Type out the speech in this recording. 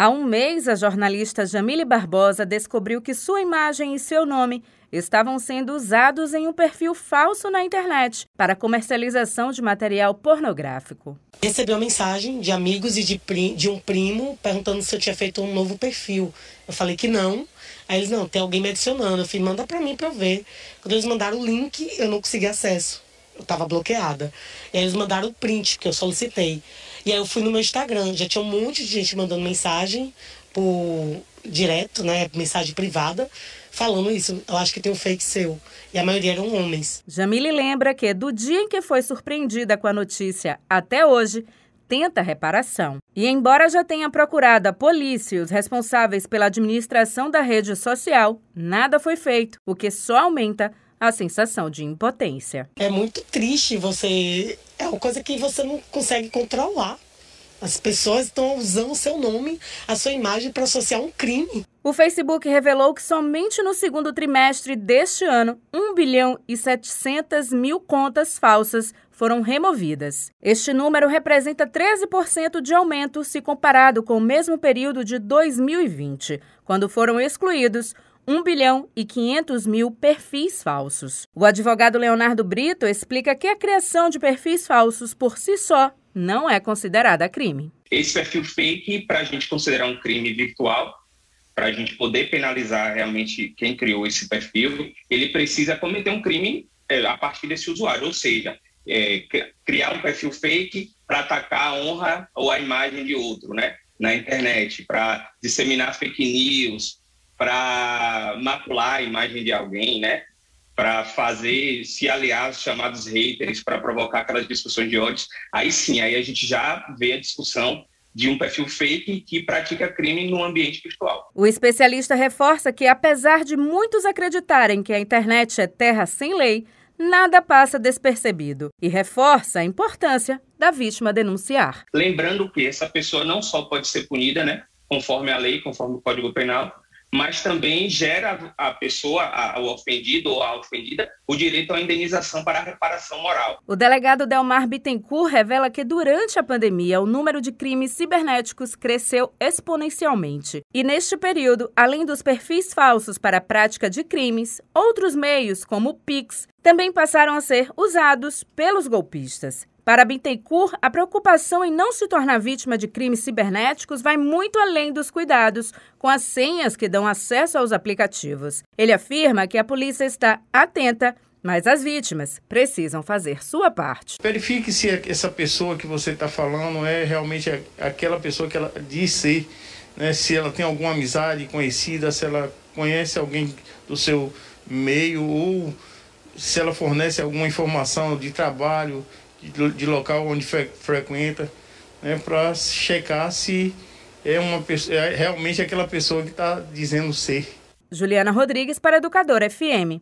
Há um mês, a jornalista Jamile Barbosa descobriu que sua imagem e seu nome estavam sendo usados em um perfil falso na internet para comercialização de material pornográfico. Recebi uma mensagem de amigos e de, de um primo perguntando se eu tinha feito um novo perfil. Eu falei que não. Aí eles, não, tem alguém me adicionando. Eu falei, manda pra mim pra eu ver. Quando eles mandaram o link, eu não consegui acesso. Eu tava bloqueada. E aí eles mandaram o print que eu solicitei. E aí eu fui no meu Instagram. Já tinha um monte de gente mandando mensagem por direto, né? Mensagem privada, falando isso. Eu acho que tem um fake seu. E a maioria eram homens. Jamile lembra que do dia em que foi surpreendida com a notícia até hoje, tenta reparação. E embora já tenha procurado a polícia e os responsáveis pela administração da rede social, nada foi feito, o que só aumenta a sensação de impotência. É muito triste você. É uma coisa que você não consegue controlar. As pessoas estão usando o seu nome, a sua imagem para associar um crime. O Facebook revelou que somente no segundo trimestre deste ano, 1 bilhão e 700 mil contas falsas foram removidas. Este número representa 13% de aumento se comparado com o mesmo período de 2020, quando foram excluídos 1 bilhão e 500 mil perfis falsos. O advogado Leonardo Brito explica que a criação de perfis falsos por si só não é considerada crime. Esse perfil fake, para a gente considerar um crime virtual, para a gente poder penalizar realmente quem criou esse perfil, ele precisa cometer um crime é, a partir desse usuário, ou seja, é, criar um perfil fake para atacar a honra ou a imagem de outro, né? Na internet, para disseminar fake news, para macular a imagem de alguém, né? para fazer, se aliar aos chamados haters, para provocar aquelas discussões de ódio, aí sim, aí a gente já vê a discussão de um perfil fake que pratica crime no ambiente virtual. O especialista reforça que, apesar de muitos acreditarem que a internet é terra sem lei, nada passa despercebido e reforça a importância da vítima denunciar. Lembrando que essa pessoa não só pode ser punida, né, conforme a lei, conforme o Código Penal, mas também gera a pessoa, a, o ofendido ou a ofendida, o direito à indenização para a reparação moral. O delegado Delmar Bittencourt revela que durante a pandemia o número de crimes cibernéticos cresceu exponencialmente. E neste período, além dos perfis falsos para a prática de crimes, outros meios, como o Pix, também passaram a ser usados pelos golpistas. Para Bittencourt, a preocupação em não se tornar vítima de crimes cibernéticos vai muito além dos cuidados com as senhas que dão acesso aos aplicativos. Ele afirma que a polícia está atenta mas as vítimas precisam fazer sua parte. Verifique se essa pessoa que você está falando é realmente aquela pessoa que ela diz ser, né? se ela tem alguma amizade conhecida, se ela conhece alguém do seu meio ou se ela fornece alguma informação de trabalho, de, local onde fre, frequenta, né, para checar se é, uma, é realmente aquela pessoa que está dizendo ser. Juliana Rodrigues para Educador FM.